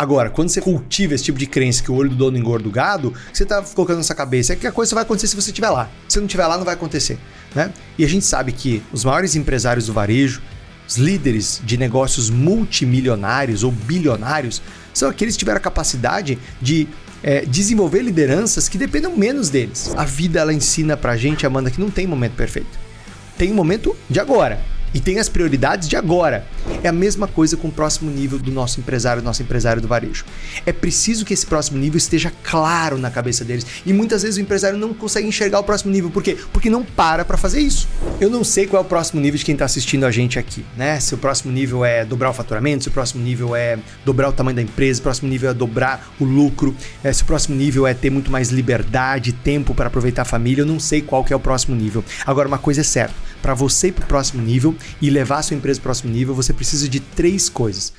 Agora, quando você cultiva esse tipo de crença que o olho do dono engorda o gado, você tá colocando na sua cabeça é que a coisa vai acontecer se você estiver lá. Se não estiver lá, não vai acontecer, né? E a gente sabe que os maiores empresários do varejo, os líderes de negócios multimilionários ou bilionários, são aqueles que tiveram a capacidade de é, desenvolver lideranças que dependam menos deles. A vida ela ensina pra gente, Amanda, que não tem momento perfeito. Tem um momento de agora e tem as prioridades de agora. É a mesma coisa com o próximo nível do nosso empresário, nosso empresário do varejo. É preciso que esse próximo nível esteja claro na cabeça deles. E muitas vezes o empresário não consegue enxergar o próximo nível. Por quê? Porque não para para fazer isso. Eu não sei qual é o próximo nível de quem está assistindo a gente aqui, né? Se o próximo nível é dobrar o faturamento, se o próximo nível é dobrar o tamanho da empresa, se o próximo nível é dobrar o lucro, é, se o próximo nível é ter muito mais liberdade, tempo para aproveitar a família. Eu não sei qual que é o próximo nível. Agora, uma coisa é certa: para você ir para o próximo nível, e levar a sua empresa para o próximo nível, você precisa de três coisas.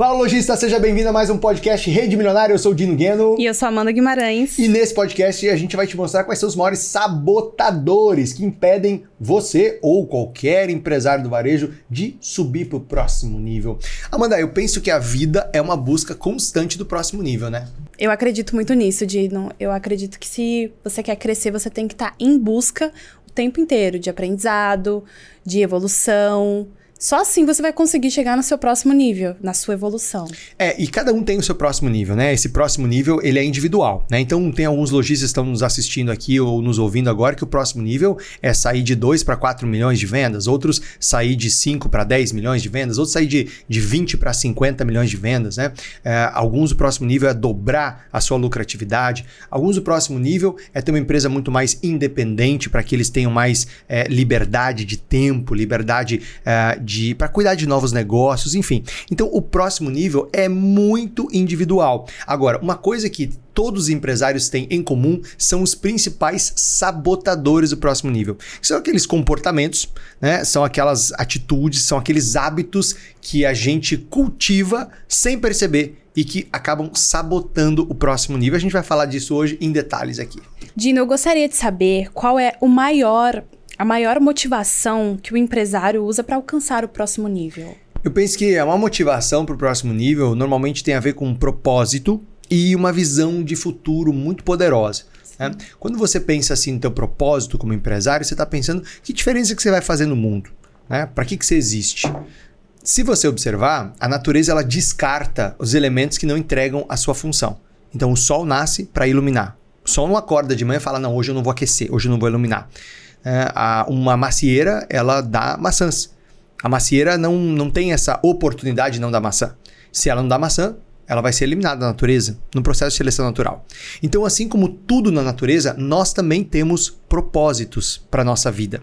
Fala, lojista, seja bem-vindo a mais um podcast Rede Milionária. Eu sou o Dino Gueno. E eu sou a Amanda Guimarães. E nesse podcast a gente vai te mostrar quais são os maiores sabotadores que impedem você ou qualquer empresário do varejo de subir para o próximo nível. Amanda, eu penso que a vida é uma busca constante do próximo nível, né? Eu acredito muito nisso, Dino. Eu acredito que se você quer crescer, você tem que estar em busca o tempo inteiro de aprendizado, de evolução só assim você vai conseguir chegar no seu próximo nível, na sua evolução. É, e cada um tem o seu próximo nível, né? Esse próximo nível, ele é individual, né? Então, tem alguns lojistas que estão nos assistindo aqui ou nos ouvindo agora que o próximo nível é sair de 2 para 4 milhões de vendas, outros sair de 5 para 10 milhões de vendas, outros sair de, de 20 para 50 milhões de vendas, né? É, alguns o próximo nível é dobrar a sua lucratividade, alguns o próximo nível é ter uma empresa muito mais independente para que eles tenham mais é, liberdade de tempo, liberdade é, de para cuidar de novos negócios, enfim. Então o próximo nível é muito individual. Agora, uma coisa que todos os empresários têm em comum são os principais sabotadores do próximo nível. São aqueles comportamentos, né? São aquelas atitudes, são aqueles hábitos que a gente cultiva sem perceber e que acabam sabotando o próximo nível. A gente vai falar disso hoje em detalhes aqui. Dino, eu gostaria de saber qual é o maior a maior motivação que o empresário usa para alcançar o próximo nível? Eu penso que uma motivação para o próximo nível normalmente tem a ver com um propósito e uma visão de futuro muito poderosa. Né? Quando você pensa assim no teu propósito como empresário, você está pensando que diferença que você vai fazer no mundo, né? Para que, que você existe? Se você observar, a natureza ela descarta os elementos que não entregam a sua função. Então o sol nasce para iluminar. O sol não acorda de manhã e fala: não, hoje eu não vou aquecer, hoje eu não vou iluminar é, a, uma macieira ela dá maçãs. A macieira não, não tem essa oportunidade de não dar maçã. Se ela não dá maçã, ela vai ser eliminada da natureza, no processo de seleção natural. Então, assim como tudo na natureza, nós também temos propósitos para nossa vida.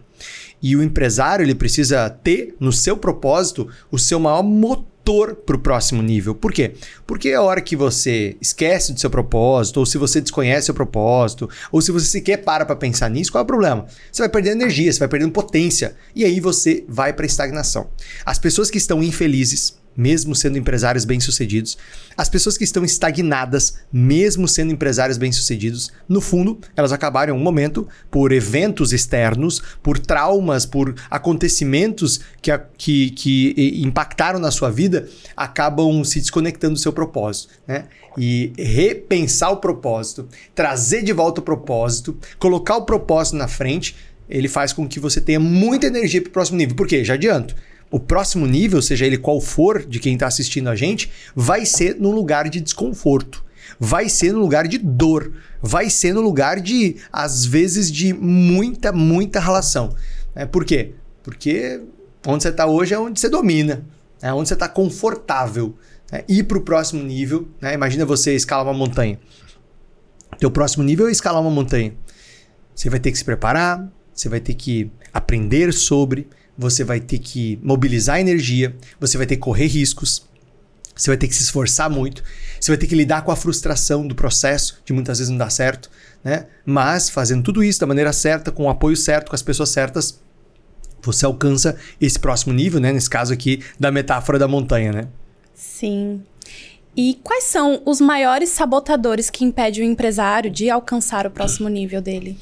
E o empresário ele precisa ter no seu propósito o seu maior motor motor para o próximo nível. Por quê? Porque a hora que você esquece do seu propósito, ou se você desconhece o propósito, ou se você sequer para para pensar nisso, qual é o problema? Você vai perdendo energia, você vai perdendo potência, e aí você vai para estagnação. As pessoas que estão infelizes, mesmo sendo empresários bem-sucedidos. As pessoas que estão estagnadas, mesmo sendo empresários bem-sucedidos, no fundo, elas acabaram em um momento por eventos externos, por traumas, por acontecimentos que, que, que impactaram na sua vida, acabam se desconectando do seu propósito. Né? E repensar o propósito, trazer de volta o propósito, colocar o propósito na frente, ele faz com que você tenha muita energia para o próximo nível. Por quê? Já adianto o próximo nível, seja ele qual for de quem está assistindo a gente, vai ser no lugar de desconforto. Vai ser no lugar de dor. Vai ser no lugar de, às vezes, de muita, muita relação. É, por quê? Porque onde você está hoje é onde você domina, é onde você está confortável. É, ir para o próximo nível, né? imagina você escalar uma montanha. Teu próximo nível é escalar uma montanha. Você vai ter que se preparar, você vai ter que aprender sobre, você vai ter que mobilizar energia, você vai ter que correr riscos, você vai ter que se esforçar muito, você vai ter que lidar com a frustração do processo, de muitas vezes não dar certo, né? Mas fazendo tudo isso da maneira certa, com o apoio certo, com as pessoas certas, você alcança esse próximo nível, né? Nesse caso aqui da metáfora da montanha, né? Sim. E quais são os maiores sabotadores que impedem o empresário de alcançar o próximo nível dele?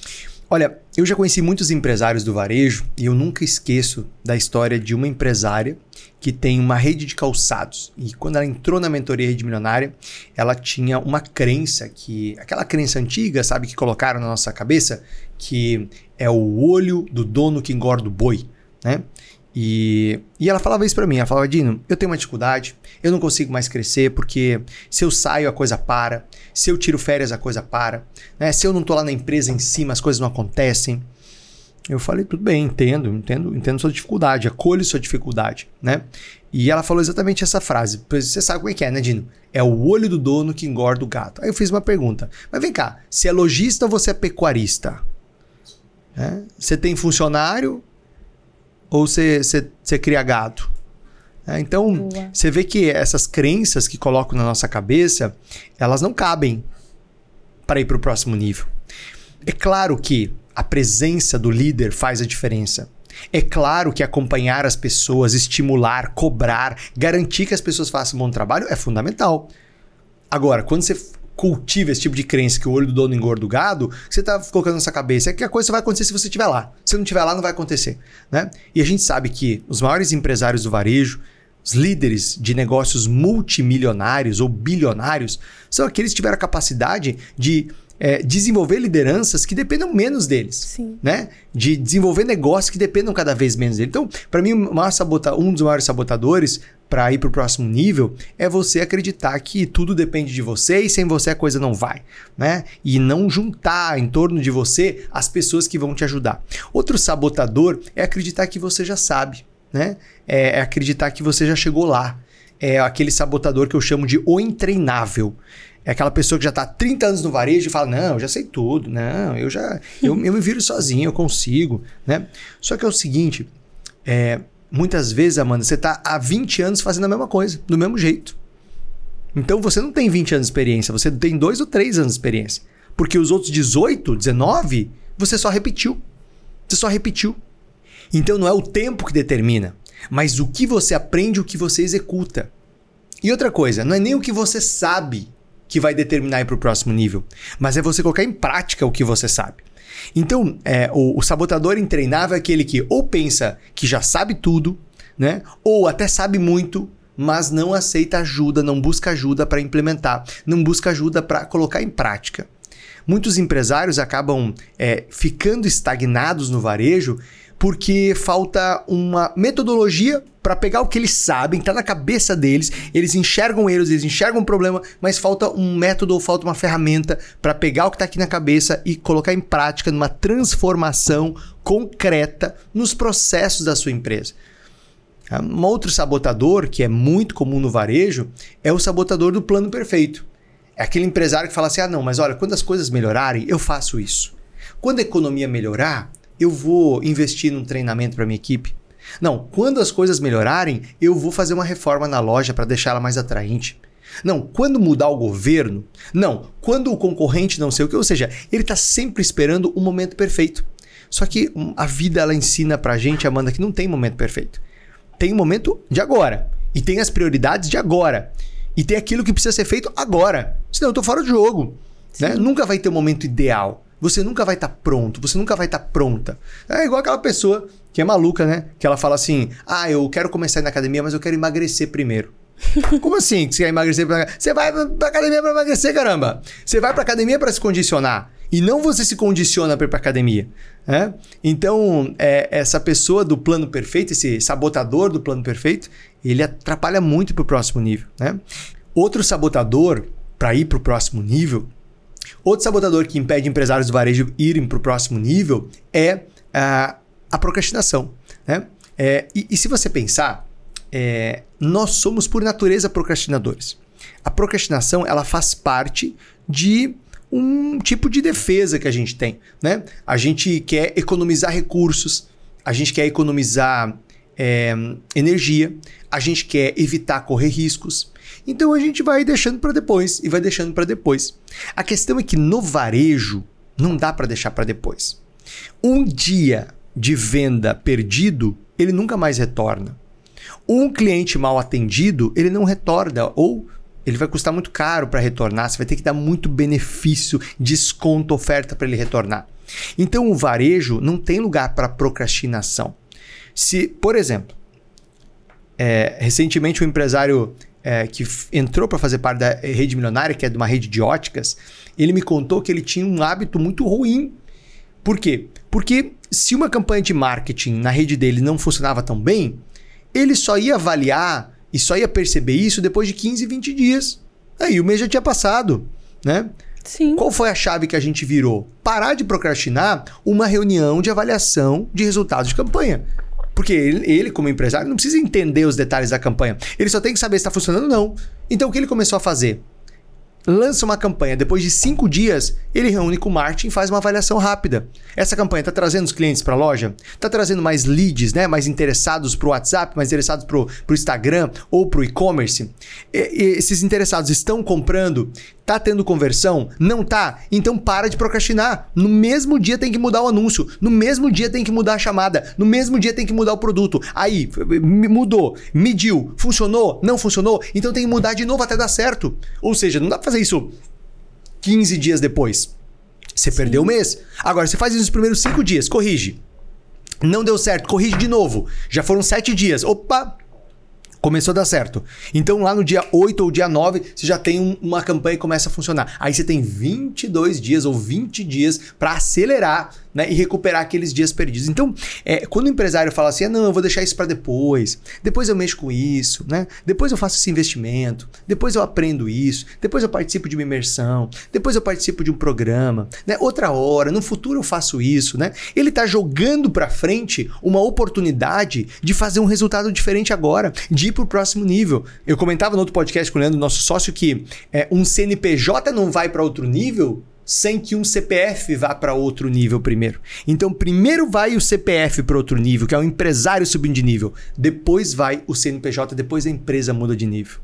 Olha, eu já conheci muitos empresários do varejo e eu nunca esqueço da história de uma empresária que tem uma rede de calçados. E quando ela entrou na mentoria Rede Milionária, ela tinha uma crença que. aquela crença antiga, sabe, que colocaram na nossa cabeça, que é o olho do dono que engorda o boi, né? E, e ela falava isso para mim, ela falava, Dino, eu tenho uma dificuldade, eu não consigo mais crescer porque se eu saio a coisa para, se eu tiro férias a coisa para, né? se eu não tô lá na empresa em cima as coisas não acontecem. Eu falei, tudo bem, entendo, entendo, entendo sua dificuldade, acolho sua dificuldade, né? E ela falou exatamente essa frase. Você sabe como é que é, né, Dino? É o olho do dono que engorda o gato. Aí eu fiz uma pergunta. Mas vem cá, se é lojista ou você é pecuarista? É? Você tem funcionário ou você, cria gado? É, então, você vê que essas crenças que colocam na nossa cabeça, elas não cabem para ir para o próximo nível. É claro que a presença do líder faz a diferença. É claro que acompanhar as pessoas, estimular, cobrar, garantir que as pessoas façam um bom trabalho é fundamental. Agora, quando você cultiva esse tipo de crença que o olho do dono engorda o gado, você está colocando na sua cabeça é que a coisa vai acontecer se você estiver lá. Se não estiver lá, não vai acontecer. Né? E a gente sabe que os maiores empresários do varejo, os líderes de negócios multimilionários ou bilionários, são aqueles que tiveram a capacidade de é, desenvolver lideranças que dependam menos deles. Sim. Né? De desenvolver negócios que dependam cada vez menos deles. Então, para mim, um dos maiores sabotadores para ir para o próximo nível é você acreditar que tudo depende de você e sem você a coisa não vai, né? E não juntar em torno de você as pessoas que vão te ajudar. Outro sabotador é acreditar que você já sabe, né? É, é acreditar que você já chegou lá. É aquele sabotador que eu chamo de o intreinável. É aquela pessoa que já está há 30 anos no varejo e fala: Não, eu já sei tudo, não, eu já eu, eu me viro sozinho, eu consigo. Né? Só que é o seguinte: é, muitas vezes, Amanda, você está há 20 anos fazendo a mesma coisa, do mesmo jeito. Então você não tem 20 anos de experiência, você tem 2 ou 3 anos de experiência. Porque os outros 18, 19, você só repetiu. Você só repetiu. Então não é o tempo que determina, mas o que você aprende, o que você executa. E outra coisa, não é nem o que você sabe que vai determinar ir para o próximo nível, mas é você colocar em prática o que você sabe. Então, é, o, o sabotador intreinável é aquele que ou pensa que já sabe tudo, né? Ou até sabe muito, mas não aceita ajuda, não busca ajuda para implementar, não busca ajuda para colocar em prática. Muitos empresários acabam é, ficando estagnados no varejo porque falta uma metodologia para pegar o que eles sabem, tá na cabeça deles, eles enxergam erros, eles enxergam um problema, mas falta um método ou falta uma ferramenta para pegar o que está aqui na cabeça e colocar em prática numa transformação concreta nos processos da sua empresa. Ah, um outro sabotador que é muito comum no varejo é o sabotador do plano perfeito. É aquele empresário que fala assim: ah, não, mas olha, quando as coisas melhorarem, eu faço isso. Quando a economia melhorar, eu vou investir num treinamento para minha equipe. Não, quando as coisas melhorarem, eu vou fazer uma reforma na loja para deixá-la mais atraente. Não, quando mudar o governo. Não, quando o concorrente não sei o que. Ou seja, ele está sempre esperando o momento perfeito. Só que hum, a vida ela ensina pra gente, Amanda, que não tem momento perfeito. Tem o momento de agora. E tem as prioridades de agora. E tem aquilo que precisa ser feito agora. Senão eu tô fora do jogo. Né? Nunca vai ter o um momento ideal. Você nunca vai estar tá pronto, você nunca vai estar tá pronta. É igual aquela pessoa que é maluca, né? Que ela fala assim: ah, eu quero começar na academia, mas eu quero emagrecer primeiro. Como assim que você quer emagrecer? Pra... Você vai pra academia pra emagrecer, caramba. Você vai pra academia para se condicionar. E não você se condiciona para ir pra academia. Né? Então, é, essa pessoa do plano perfeito, esse sabotador do plano perfeito, ele atrapalha muito pro próximo nível. Né? Outro sabotador para ir pro próximo nível Outro sabotador que impede empresários do varejo irem para o próximo nível é a, a procrastinação. Né? É, e, e, se você pensar, é, nós somos por natureza procrastinadores. A procrastinação ela faz parte de um tipo de defesa que a gente tem. Né? A gente quer economizar recursos, a gente quer economizar é, energia, a gente quer evitar correr riscos. Então a gente vai deixando para depois e vai deixando para depois. A questão é que no varejo não dá para deixar para depois. Um dia de venda perdido, ele nunca mais retorna. Um cliente mal atendido, ele não retorna ou ele vai custar muito caro para retornar, você vai ter que dar muito benefício, desconto, oferta para ele retornar. Então o varejo não tem lugar para procrastinação. Se, por exemplo, é, recentemente um empresário é, que entrou para fazer parte da rede milionária, que é de uma rede de óticas, ele me contou que ele tinha um hábito muito ruim. Por quê? Porque se uma campanha de marketing na rede dele não funcionava tão bem, ele só ia avaliar e só ia perceber isso depois de 15, 20 dias. Aí o mês já tinha passado, né? Sim. Qual foi a chave que a gente virou? Parar de procrastinar uma reunião de avaliação de resultados de campanha. Porque ele, ele, como empresário, não precisa entender os detalhes da campanha. Ele só tem que saber se está funcionando ou não. Então, o que ele começou a fazer? Lança uma campanha, depois de cinco dias, ele reúne com o marketing e faz uma avaliação rápida. Essa campanha está trazendo os clientes para a loja? Está trazendo mais leads, né? mais interessados para o WhatsApp, mais interessados para o Instagram ou para o e-commerce? Esses interessados estão comprando? Tá tendo conversão? Não tá? Então para de procrastinar. No mesmo dia tem que mudar o anúncio. No mesmo dia tem que mudar a chamada. No mesmo dia tem que mudar o produto. Aí, mudou, mediu, funcionou, não funcionou, então tem que mudar de novo até dar certo. Ou seja, não dá pra fazer isso 15 dias depois. Você Sim. perdeu o mês. Agora, você faz isso nos primeiros 5 dias, corrige. Não deu certo, corrige de novo. Já foram 7 dias. Opa, começou a dar certo. Então lá no dia 8 ou dia 9, você já tem um, uma campanha que começa a funcionar. Aí você tem 22 dias ou 20 dias para acelerar né, e recuperar aqueles dias perdidos. Então, é, quando o empresário fala assim, ah, não, eu vou deixar isso para depois, depois eu mexo com isso, né? depois eu faço esse investimento, depois eu aprendo isso, depois eu participo de uma imersão, depois eu participo de um programa, né? outra hora, no futuro eu faço isso. Né? Ele está jogando para frente uma oportunidade de fazer um resultado diferente agora, de ir para o próximo nível. Eu comentava no outro podcast com o Leandro, nosso sócio, que é, um CNPJ não vai para outro nível sem que um CPF vá para outro nível primeiro. Então, primeiro vai o CPF para outro nível, que é o empresário subindo de nível. Depois vai o CNPJ, depois a empresa muda de nível.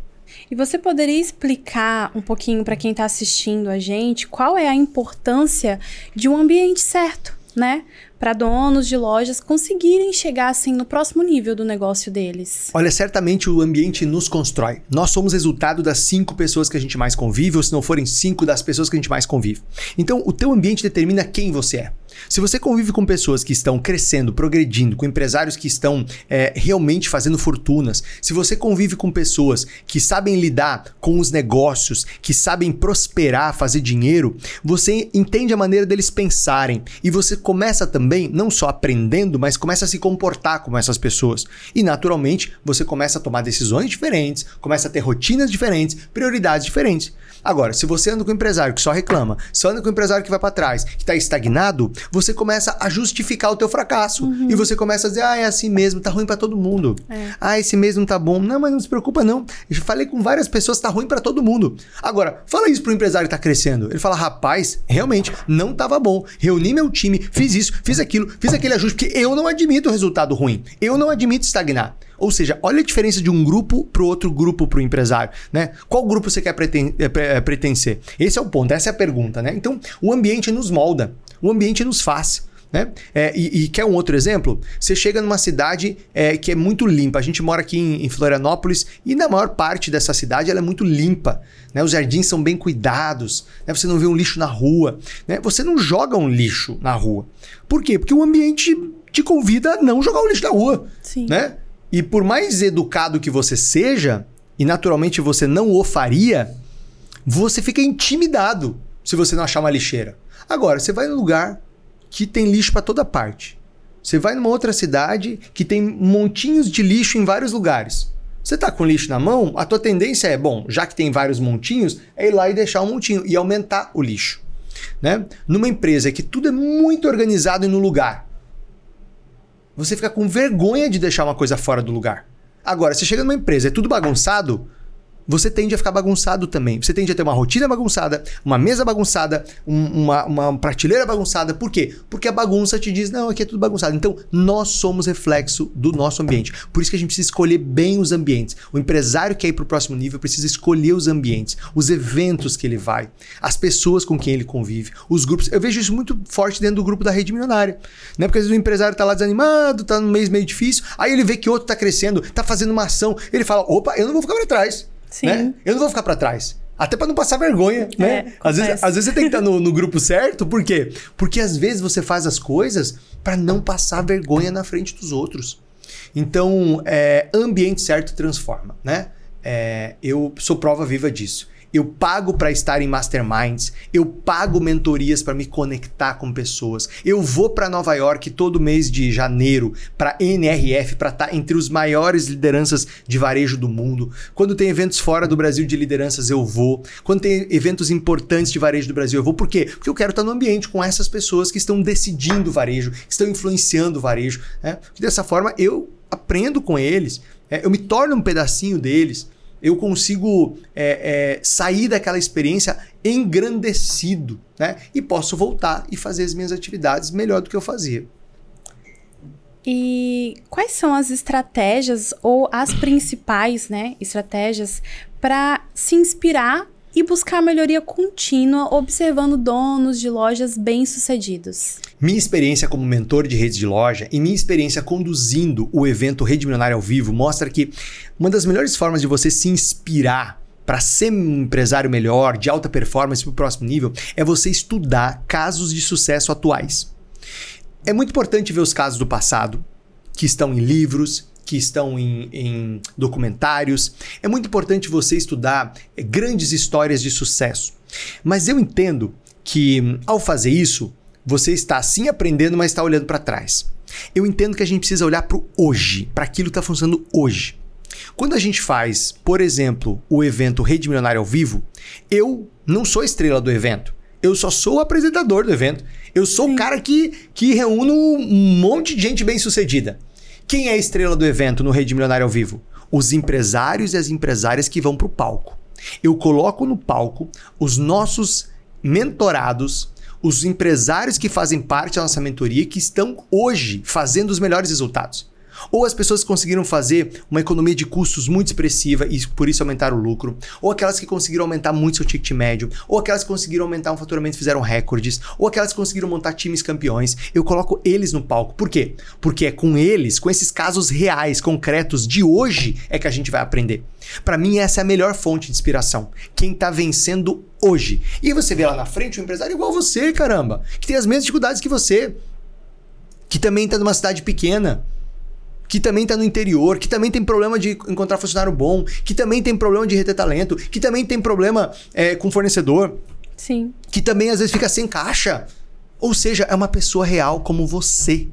E você poderia explicar um pouquinho para quem está assistindo a gente qual é a importância de um ambiente certo, né? Para donos de lojas conseguirem chegar assim no próximo nível do negócio deles? Olha, certamente o ambiente nos constrói. Nós somos resultado das cinco pessoas que a gente mais convive, ou se não forem cinco das pessoas que a gente mais convive. Então, o teu ambiente determina quem você é. Se você convive com pessoas que estão crescendo, progredindo, com empresários que estão é, realmente fazendo fortunas, se você convive com pessoas que sabem lidar com os negócios, que sabem prosperar, fazer dinheiro, você entende a maneira deles pensarem e você começa também, não só aprendendo, mas começa a se comportar como essas pessoas. E naturalmente você começa a tomar decisões diferentes, começa a ter rotinas diferentes, prioridades diferentes. Agora, se você anda com um empresário que só reclama, se anda com um empresário que vai para trás, que está estagnado, você começa a justificar o teu fracasso. Uhum. E você começa a dizer, ah, é assim mesmo, tá ruim para todo mundo. É. Ah, esse mês não tá bom. Não, mas não se preocupa não. Eu já falei com várias pessoas, tá ruim para todo mundo. Agora, fala isso pro empresário que tá crescendo. Ele fala, rapaz, realmente, não tava bom. Reuni meu time, fiz isso, fiz aquilo, fiz aquele ajuste, porque eu não admito o resultado ruim. Eu não admito estagnar. Ou seja, olha a diferença de um grupo para o outro grupo para o empresário. Né? Qual grupo você quer preten é, é, pertencer? Esse é o ponto, essa é a pergunta. Né? Então, o ambiente nos molda, o ambiente nos faz. Né? É, e, e, quer um outro exemplo? Você chega numa cidade é, que é muito limpa. A gente mora aqui em, em, Florianópolis e na maior parte dessa cidade ela é muito limpa. Né? Os jardins são bem cuidados. Né? Você não vê um lixo na rua. Né? Você não joga um lixo na rua. Por quê? Porque o ambiente te convida a não jogar o lixo na rua. Sim. Né? E por mais educado que você seja, e naturalmente você não o faria, você fica intimidado se você não achar uma lixeira. Agora, você vai num lugar que tem lixo para toda parte. Você vai numa outra cidade que tem montinhos de lixo em vários lugares. Você está com lixo na mão, a tua tendência é, bom, já que tem vários montinhos, é ir lá e deixar um montinho e aumentar o lixo. Né? Numa empresa que tudo é muito organizado e no lugar, você fica com vergonha de deixar uma coisa fora do lugar. Agora, você chega numa empresa, é tudo bagunçado, você tende a ficar bagunçado também. Você tende a ter uma rotina bagunçada, uma mesa bagunçada, um, uma, uma prateleira bagunçada. Por quê? Porque a bagunça te diz, não, aqui é tudo bagunçado. Então, nós somos reflexo do nosso ambiente. Por isso que a gente precisa escolher bem os ambientes. O empresário que quer ir para o próximo nível precisa escolher os ambientes, os eventos que ele vai, as pessoas com quem ele convive, os grupos. Eu vejo isso muito forte dentro do grupo da rede milionária. Né? Porque às vezes o empresário está lá desanimado, está num mês meio difícil, aí ele vê que outro está crescendo, está fazendo uma ação, ele fala, opa, eu não vou ficar para trás. Sim. Né? Eu não vou ficar para trás. Até para não passar vergonha, É, né? Às vezes, às vezes você tem que estar no, no grupo certo, por quê? Porque às vezes você faz as coisas para não passar vergonha na frente dos outros. Então, é, ambiente certo transforma, né? É, eu sou prova viva disso. Eu pago para estar em masterminds, eu pago mentorias para me conectar com pessoas. Eu vou para Nova York todo mês de janeiro para NRF para estar entre os maiores lideranças de varejo do mundo. Quando tem eventos fora do Brasil de lideranças, eu vou. Quando tem eventos importantes de varejo do Brasil, eu vou. Por quê? Porque eu quero estar no ambiente com essas pessoas que estão decidindo o varejo, que estão influenciando o varejo. Né? Dessa forma eu aprendo com eles, é, eu me torno um pedacinho deles eu consigo é, é, sair daquela experiência engrandecido, né? E posso voltar e fazer as minhas atividades melhor do que eu fazia. E quais são as estratégias ou as principais, né, estratégias para se inspirar e buscar melhoria contínua observando donos de lojas bem-sucedidos? Minha experiência como mentor de redes de loja e minha experiência conduzindo o evento Rede Milionária ao vivo mostra que uma das melhores formas de você se inspirar para ser um empresário melhor, de alta performance para o próximo nível, é você estudar casos de sucesso atuais. É muito importante ver os casos do passado, que estão em livros, que estão em, em documentários. É muito importante você estudar eh, grandes histórias de sucesso. Mas eu entendo que, ao fazer isso, você está sim aprendendo, mas está olhando para trás. Eu entendo que a gente precisa olhar para o hoje, para aquilo que está funcionando hoje. Quando a gente faz, por exemplo, o evento Rede Milionária ao vivo, eu não sou estrela do evento. Eu só sou o apresentador do evento. Eu sou o cara que, que reúne um monte de gente bem sucedida. Quem é a estrela do evento no Rede Milionária ao vivo? Os empresários e as empresárias que vão para o palco. Eu coloco no palco os nossos mentorados, os empresários que fazem parte da nossa mentoria que estão hoje fazendo os melhores resultados. Ou as pessoas conseguiram fazer uma economia de custos muito expressiva e por isso aumentaram o lucro, ou aquelas que conseguiram aumentar muito seu ticket médio, ou aquelas que conseguiram aumentar um faturamento e fizeram recordes, ou aquelas que conseguiram montar times campeões. Eu coloco eles no palco. Por quê? Porque é com eles, com esses casos reais, concretos de hoje, é que a gente vai aprender. Para mim, essa é a melhor fonte de inspiração. Quem tá vencendo hoje. E você vê lá na frente um empresário igual você, caramba, que tem as mesmas dificuldades que você, que também tá numa cidade pequena que também está no interior, que também tem problema de encontrar funcionário bom, que também tem problema de reter talento, que também tem problema é, com fornecedor, Sim. que também às vezes fica sem caixa. Ou seja, é uma pessoa real como você,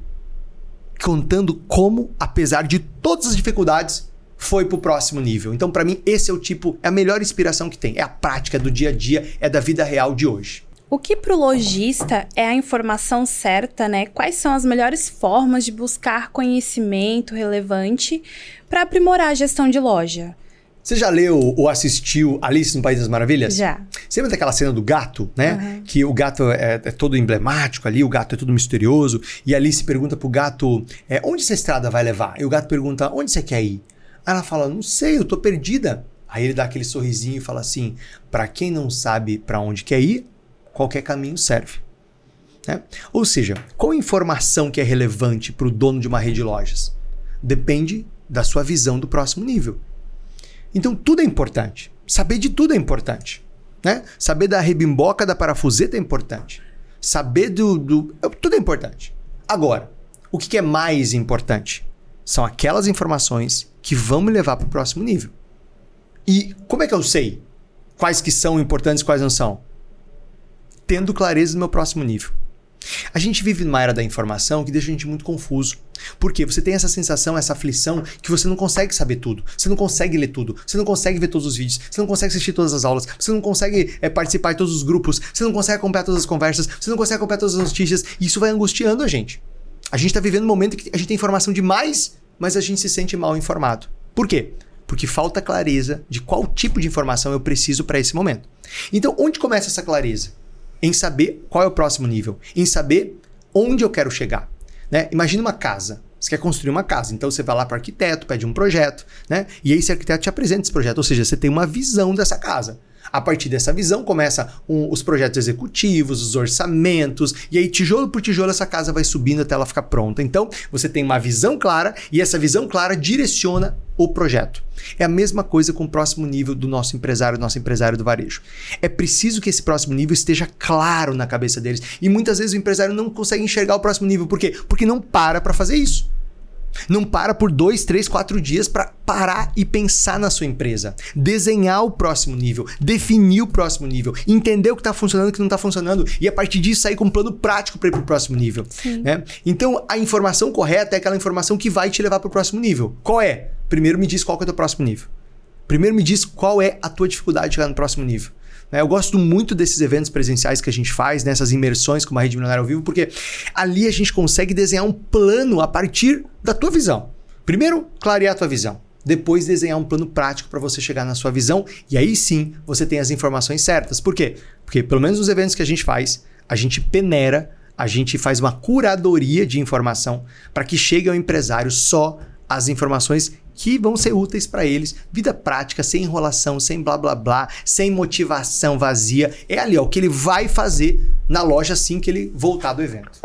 contando como, apesar de todas as dificuldades, foi pro próximo nível. Então, para mim, esse é o tipo, é a melhor inspiração que tem. É a prática do dia a dia, é da vida real de hoje. O que para o lojista é a informação certa, né? Quais são as melhores formas de buscar conhecimento relevante para aprimorar a gestão de loja? Você já leu ou assistiu Alice no País das Maravilhas? Já. Você lembra daquela cena do gato, né? Que o gato é, é todo emblemático ali, o gato é todo misterioso. E Alice pergunta pro gato: é, onde essa estrada vai levar? E o gato pergunta: onde você quer ir? Aí ela fala: não sei, eu tô perdida. Aí ele dá aquele sorrisinho e fala assim: para quem não sabe para onde quer ir, qualquer caminho serve. Né? Ou seja, qual informação que é relevante para o dono de uma rede de lojas? Depende da sua visão do próximo nível. Então tudo é importante. Saber de tudo é importante. Né? Saber da rebimboca da parafuseta é importante. Saber do, do. Tudo é importante. Agora, o que é mais importante? São aquelas informações que vão me levar para o próximo nível. E como é que eu sei quais que são importantes e quais não são? Tendo clareza do meu próximo nível. A gente vive numa era da informação que deixa a gente muito confuso. Porque você tem essa sensação, essa aflição que você não consegue saber tudo, você não consegue ler tudo, você não consegue ver todos os vídeos, você não consegue assistir todas as aulas, você não consegue é, participar de todos os grupos, você não consegue acompanhar todas as conversas, você não consegue acompanhar todas as notícias, e isso vai angustiando a gente. A gente está vivendo um momento que a gente tem informação demais, mas a gente se sente mal informado. Por quê? Porque falta clareza de qual tipo de informação eu preciso para esse momento. Então, onde começa essa clareza? Em saber qual é o próximo nível, em saber onde eu quero chegar. Né? Imagina uma casa. Você quer construir uma casa, então você vai lá para o arquiteto, pede um projeto, né? E aí esse arquiteto te apresenta esse projeto, ou seja, você tem uma visão dessa casa. A partir dessa visão começa um, os projetos executivos, os orçamentos, e aí tijolo por tijolo essa casa vai subindo até ela ficar pronta. Então, você tem uma visão clara e essa visão clara direciona o projeto. É a mesma coisa com o próximo nível do nosso empresário, nosso empresário do varejo. É preciso que esse próximo nível esteja claro na cabeça deles. E muitas vezes o empresário não consegue enxergar o próximo nível. Por quê? Porque não para para fazer isso. Não para por dois, três, quatro dias para parar e pensar na sua empresa. Desenhar o próximo nível, definir o próximo nível, entender o que está funcionando e o que não está funcionando e a partir disso sair com um plano prático para ir para o próximo nível. Né? Então a informação correta é aquela informação que vai te levar para o próximo nível. Qual é? Primeiro me diz qual é o teu próximo nível. Primeiro me diz qual é a tua dificuldade de chegar no próximo nível. Né? Eu gosto muito desses eventos presenciais que a gente faz, nessas imersões com uma rede milionária ao vivo, porque ali a gente consegue desenhar um plano a partir da tua visão. Primeiro, clarear a tua visão. Depois, desenhar um plano prático para você chegar na sua visão. E aí sim você tem as informações certas. Por quê? Porque, pelo menos nos eventos que a gente faz, a gente peneira, a gente faz uma curadoria de informação para que chegue ao empresário só as informações que vão ser úteis para eles. Vida prática, sem enrolação, sem blá blá blá, sem motivação vazia. É ali, ó, o que ele vai fazer na loja assim que ele voltar do evento.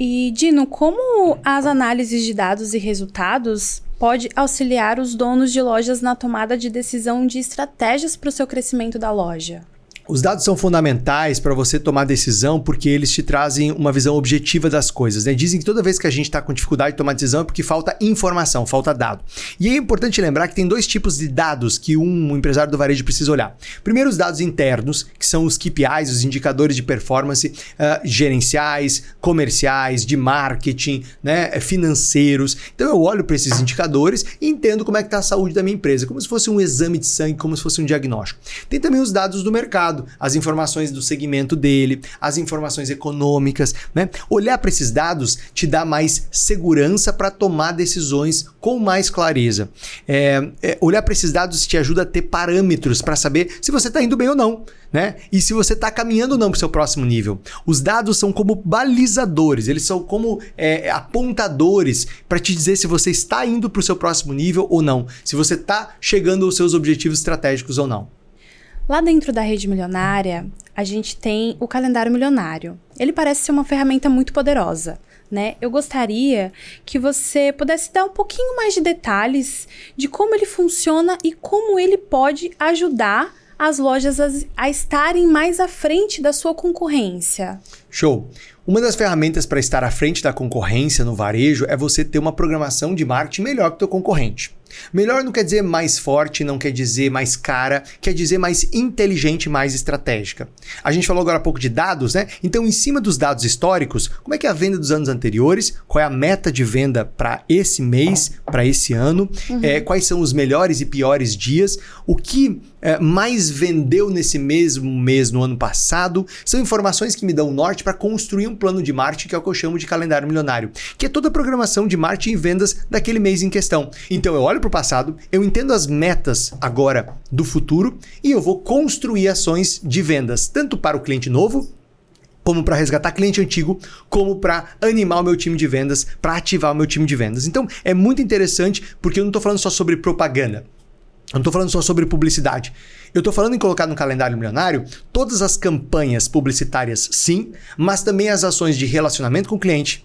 E Dino, como as análises de dados e resultados pode auxiliar os donos de lojas na tomada de decisão de estratégias para o seu crescimento da loja? Os dados são fundamentais para você tomar decisão porque eles te trazem uma visão objetiva das coisas. Né? Dizem que toda vez que a gente está com dificuldade de tomar decisão é porque falta informação, falta dado. E é importante lembrar que tem dois tipos de dados que um empresário do varejo precisa olhar. Primeiro, os dados internos, que são os KPIs, os indicadores de performance uh, gerenciais, comerciais, de marketing, né, financeiros. Então eu olho para esses indicadores e entendo como é que está a saúde da minha empresa, como se fosse um exame de sangue, como se fosse um diagnóstico. Tem também os dados do mercado mercado, as informações do segmento dele, as informações econômicas, né? Olhar para esses dados te dá mais segurança para tomar decisões com mais clareza. É, é, olhar para esses dados te ajuda a ter parâmetros para saber se você está indo bem ou não. Né? E se você está caminhando ou não para o seu próximo nível. Os dados são como balizadores, eles são como é, apontadores para te dizer se você está indo para o seu próximo nível ou não, se você está chegando aos seus objetivos estratégicos ou não. Lá dentro da rede milionária, a gente tem o calendário milionário. Ele parece ser uma ferramenta muito poderosa. Né? Eu gostaria que você pudesse dar um pouquinho mais de detalhes de como ele funciona e como ele pode ajudar as lojas a, a estarem mais à frente da sua concorrência. Show! Uma das ferramentas para estar à frente da concorrência no varejo é você ter uma programação de marketing melhor que o teu concorrente. Melhor não quer dizer mais forte, não quer dizer mais cara, quer dizer mais inteligente, mais estratégica. A gente falou agora há pouco de dados, né? Então, em cima dos dados históricos, como é que é a venda dos anos anteriores? Qual é a meta de venda para esse mês, para esse ano? Uhum. É, quais são os melhores e piores dias? O que é, mais vendeu nesse mesmo mês no ano passado? São informações que me dão norte para construir um um plano de marketing que é o que eu chamo de calendário milionário, que é toda a programação de marketing e vendas daquele mês em questão. Então eu olho para o passado, eu entendo as metas agora do futuro e eu vou construir ações de vendas, tanto para o cliente novo, como para resgatar cliente antigo, como para animar o meu time de vendas, para ativar o meu time de vendas. Então é muito interessante porque eu não estou falando só sobre propaganda. Eu não estou falando só sobre publicidade. Eu estou falando em colocar no calendário milionário todas as campanhas publicitárias, sim, mas também as ações de relacionamento com o cliente,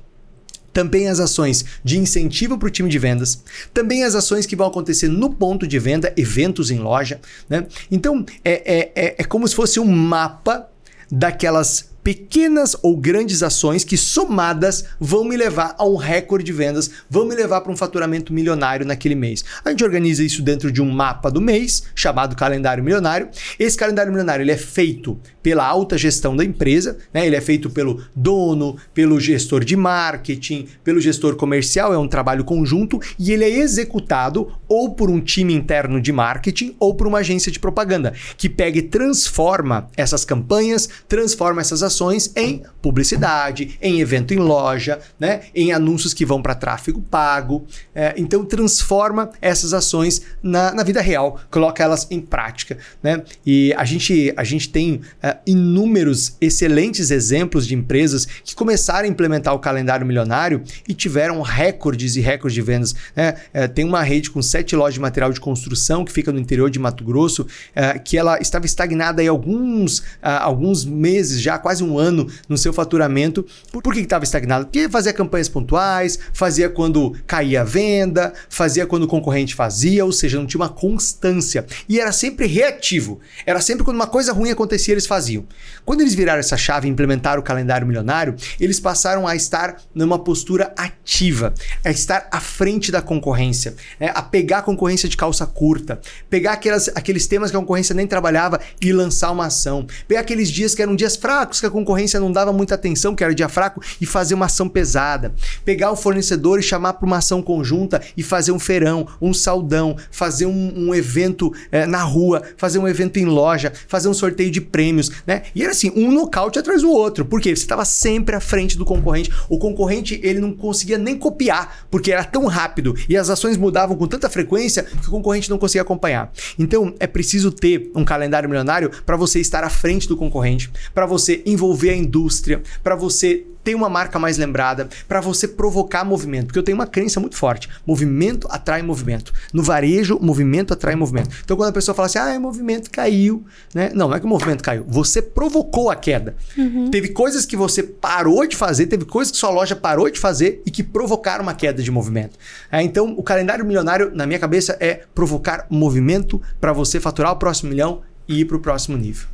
também as ações de incentivo para o time de vendas, também as ações que vão acontecer no ponto de venda, eventos em loja. Né? Então, é, é, é, é como se fosse um mapa daquelas pequenas ou grandes ações que somadas vão me levar a um recorde de vendas, vão me levar para um faturamento milionário naquele mês. A gente organiza isso dentro de um mapa do mês, chamado calendário milionário. Esse calendário milionário ele é feito pela alta gestão da empresa, né? ele é feito pelo dono, pelo gestor de marketing, pelo gestor comercial, é um trabalho conjunto e ele é executado ou por um time interno de marketing ou por uma agência de propaganda que pega e transforma essas campanhas, transforma essas ações ações em publicidade, em evento em loja, né? em anúncios que vão para tráfego pago. É, então transforma essas ações na, na, vida real, coloca elas em prática. Né? E a gente, a gente tem é, inúmeros excelentes exemplos de empresas que começaram a implementar o calendário milionário e tiveram recordes e recordes de vendas. Né? É, tem uma rede com sete lojas de material de construção que fica no interior de Mato Grosso, é, que ela estava estagnada aí alguns, uh, alguns meses, já quase um ano, no seu faturamento. Por, por que estava estagnado? Porque fazia campanhas pontuais, fazia quando caía a venda, fazia quando o concorrente fazia, ou seja, não tinha uma constância. E era sempre reativo. Era sempre quando uma coisa ruim acontecia, eles faziam. Quando eles viraram essa chave e implementaram o calendário milionário, eles passaram a estar numa postura ativa, a estar à frente da concorrência, né? a pegar a concorrência de calça curta, pegar aquelas, aqueles temas que a concorrência nem trabalhava e lançar uma ação. Pegar aqueles dias que eram dias fracos, que a concorrência não dava muita atenção, que era dia fraco, e fazer uma ação pesada. Pegar o fornecedor e chamar para uma ação conjunta e fazer um feirão, um saldão, fazer um, um evento é, na rua, fazer um evento em loja, fazer um sorteio de prêmios, né? E era assim, um nocaute atrás do outro. Por quê? Você estava sempre à frente do concorrente. O concorrente, ele não conseguia nem copiar, porque era tão rápido e as ações mudavam com tanta frequência que o concorrente não conseguia acompanhar. Então, é preciso ter um calendário milionário para você estar à frente do concorrente, para você envolver a indústria, para você ter uma marca mais lembrada, para você provocar movimento. Porque eu tenho uma crença muito forte: movimento atrai movimento. No varejo, movimento atrai movimento. Então, quando a pessoa fala assim, ah, o movimento caiu, né? Não, não é que o movimento caiu. Você provocou a queda. Uhum. Teve coisas que você parou de fazer, teve coisas que sua loja parou de fazer e que provocaram uma queda de movimento. É, então, o calendário milionário, na minha cabeça, é provocar movimento para você faturar o próximo milhão e ir para o próximo nível.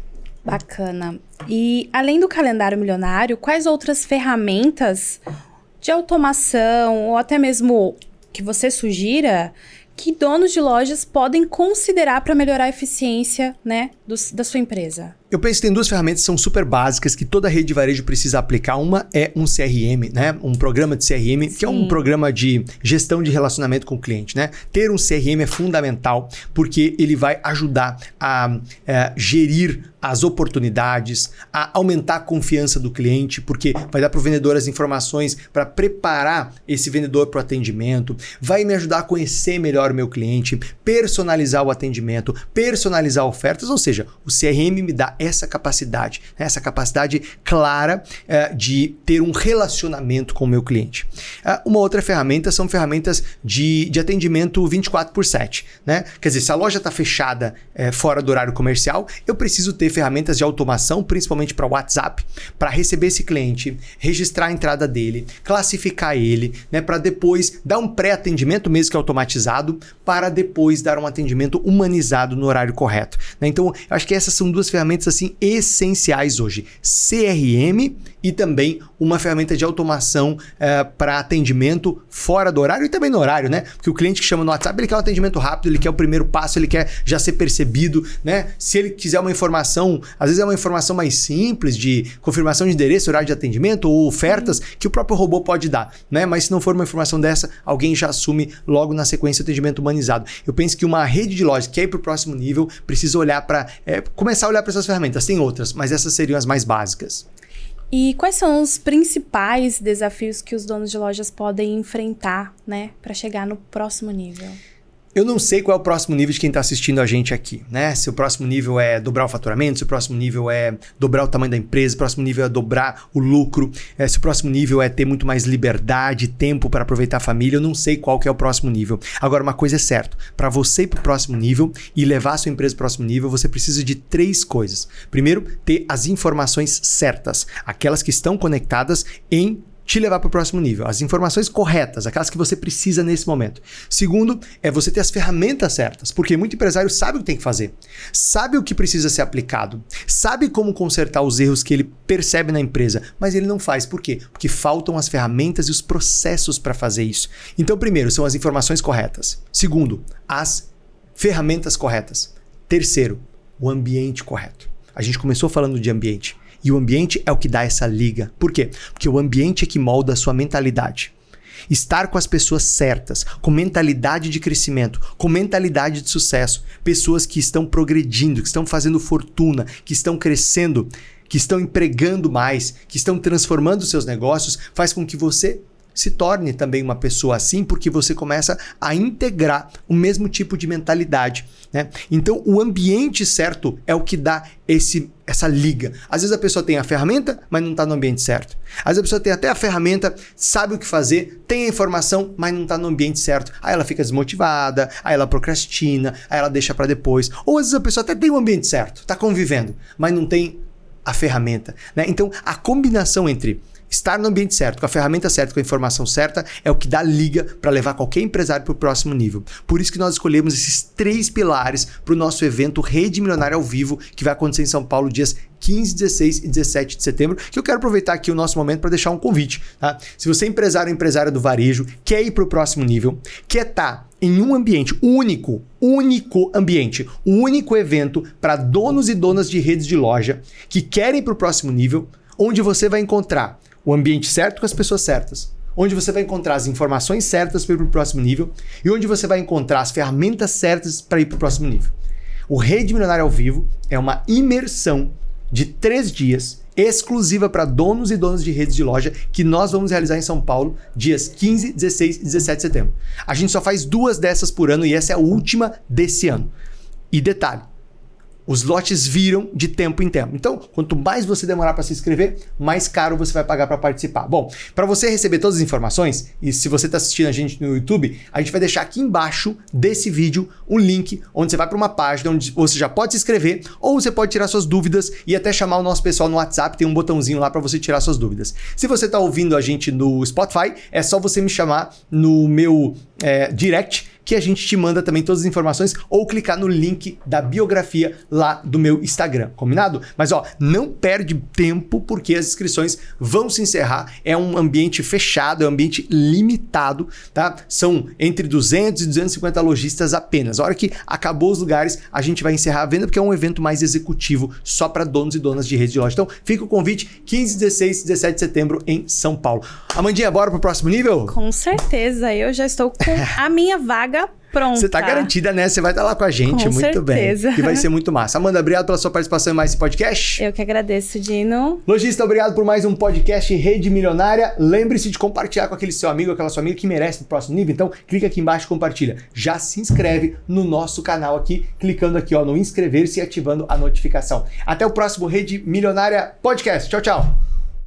Bacana. E além do calendário milionário, quais outras ferramentas de automação ou até mesmo que você sugira que donos de lojas podem considerar para melhorar a eficiência né, do, da sua empresa? Eu penso que tem duas ferramentas que são super básicas que toda rede de varejo precisa aplicar. Uma é um CRM, né? Um programa de CRM, Sim. que é um programa de gestão de relacionamento com o cliente, né? Ter um CRM é fundamental porque ele vai ajudar a é, gerir as oportunidades, a aumentar a confiança do cliente, porque vai dar para o vendedor as informações para preparar esse vendedor para o atendimento, vai me ajudar a conhecer melhor o meu cliente, personalizar o atendimento, personalizar ofertas, ou seja, o CRM me dá essa capacidade, né? essa capacidade clara uh, de ter um relacionamento com o meu cliente. Uh, uma outra ferramenta são ferramentas de, de atendimento 24 por 7. Né? Quer dizer, se a loja está fechada uh, fora do horário comercial, eu preciso ter ferramentas de automação, principalmente para WhatsApp, para receber esse cliente, registrar a entrada dele, classificar ele, né? para depois dar um pré-atendimento, mesmo que automatizado, para depois dar um atendimento humanizado no horário correto. Né? Então, eu acho que essas são duas ferramentas assim essenciais hoje: CRM e também uma ferramenta de automação é, para atendimento fora do horário e também no horário, né? Porque o cliente que chama no WhatsApp, ele quer um atendimento rápido, ele quer o primeiro passo, ele quer já ser percebido, né? Se ele quiser uma informação, às vezes é uma informação mais simples de confirmação de endereço, horário de atendimento ou ofertas que o próprio robô pode dar, né? Mas se não for uma informação dessa, alguém já assume logo na sequência o atendimento humanizado. Eu penso que uma rede de lojas que quer ir para o próximo nível precisa olhar para é, começar a olhar para essas ferramentas. Tem outras, mas essas seriam as mais básicas. E quais são os principais desafios que os donos de lojas podem enfrentar, né, para chegar no próximo nível? Eu não sei qual é o próximo nível de quem está assistindo a gente aqui, né? Se o próximo nível é dobrar o faturamento, se o próximo nível é dobrar o tamanho da empresa, se o próximo nível é dobrar o lucro, é, se o próximo nível é ter muito mais liberdade, tempo para aproveitar a família, eu não sei qual que é o próximo nível. Agora, uma coisa é certa, para você ir para o próximo nível e levar a sua empresa para o próximo nível, você precisa de três coisas. Primeiro, ter as informações certas, aquelas que estão conectadas em te levar para o próximo nível. As informações corretas, aquelas que você precisa nesse momento. Segundo, é você ter as ferramentas certas, porque muito empresário sabe o que tem que fazer, sabe o que precisa ser aplicado, sabe como consertar os erros que ele percebe na empresa, mas ele não faz. Por quê? Porque faltam as ferramentas e os processos para fazer isso. Então, primeiro, são as informações corretas. Segundo, as ferramentas corretas. Terceiro, o ambiente correto. A gente começou falando de ambiente. E o ambiente é o que dá essa liga. Por quê? Porque o ambiente é que molda a sua mentalidade. Estar com as pessoas certas, com mentalidade de crescimento, com mentalidade de sucesso, pessoas que estão progredindo, que estão fazendo fortuna, que estão crescendo, que estão empregando mais, que estão transformando seus negócios, faz com que você se torne também uma pessoa assim, porque você começa a integrar o mesmo tipo de mentalidade. Né? Então, o ambiente certo é o que dá esse, essa liga. Às vezes a pessoa tem a ferramenta, mas não está no ambiente certo. Às vezes a pessoa tem até a ferramenta, sabe o que fazer, tem a informação, mas não está no ambiente certo. Aí ela fica desmotivada, aí ela procrastina, aí ela deixa para depois. Ou às vezes a pessoa até tem o ambiente certo, está convivendo, mas não tem a ferramenta. Né? Então, a combinação entre Estar no ambiente certo, com a ferramenta certa, com a informação certa, é o que dá liga para levar qualquer empresário para o próximo nível. Por isso que nós escolhemos esses três pilares para o nosso evento Rede Milionária ao Vivo, que vai acontecer em São Paulo dias 15, 16 e 17 de setembro, que eu quero aproveitar aqui o nosso momento para deixar um convite. Tá? Se você é empresário ou empresária do varejo, quer ir para o próximo nível, quer estar tá em um ambiente único, único ambiente, único evento para donos e donas de redes de loja que querem para o próximo nível, onde você vai encontrar o ambiente certo com as pessoas certas, onde você vai encontrar as informações certas para ir para o próximo nível e onde você vai encontrar as ferramentas certas para ir para o próximo nível. O Rede Milionário ao Vivo é uma imersão de três dias exclusiva para donos e donas de redes de loja que nós vamos realizar em São Paulo dias 15, 16 e 17 de setembro. A gente só faz duas dessas por ano e essa é a última desse ano. E detalhe, os lotes viram de tempo em tempo. Então, quanto mais você demorar para se inscrever, mais caro você vai pagar para participar. Bom, para você receber todas as informações, e se você está assistindo a gente no YouTube, a gente vai deixar aqui embaixo desse vídeo um link onde você vai para uma página onde você já pode se inscrever ou você pode tirar suas dúvidas e até chamar o nosso pessoal no WhatsApp, tem um botãozinho lá para você tirar suas dúvidas. Se você está ouvindo a gente no Spotify, é só você me chamar no meu é, direct que a gente te manda também todas as informações ou clicar no link da biografia lá do meu Instagram, combinado? Mas ó, não perde tempo porque as inscrições vão se encerrar. É um ambiente fechado, é um ambiente limitado, tá? São entre 200 e 250 lojistas apenas. A hora que acabou os lugares, a gente vai encerrar a venda porque é um evento mais executivo só para donos e donas de rede de loja. Então, fica o convite 15, 16 e 17 de setembro em São Paulo. Amandinha, bora pro próximo nível? Com certeza, eu já estou com a minha vaga pronta. Você tá garantida, né? Você vai estar lá com a gente. Com muito certeza. bem. E vai ser muito massa. Amanda, obrigado pela sua participação em mais esse podcast. Eu que agradeço, Dino. Lojista, obrigado por mais um podcast Rede Milionária. Lembre-se de compartilhar com aquele seu amigo, aquela sua amiga que merece o próximo nível. Então, clica aqui embaixo e compartilha. Já se inscreve no nosso canal aqui, clicando aqui ó, no inscrever-se e ativando a notificação. Até o próximo Rede Milionária Podcast. Tchau, tchau.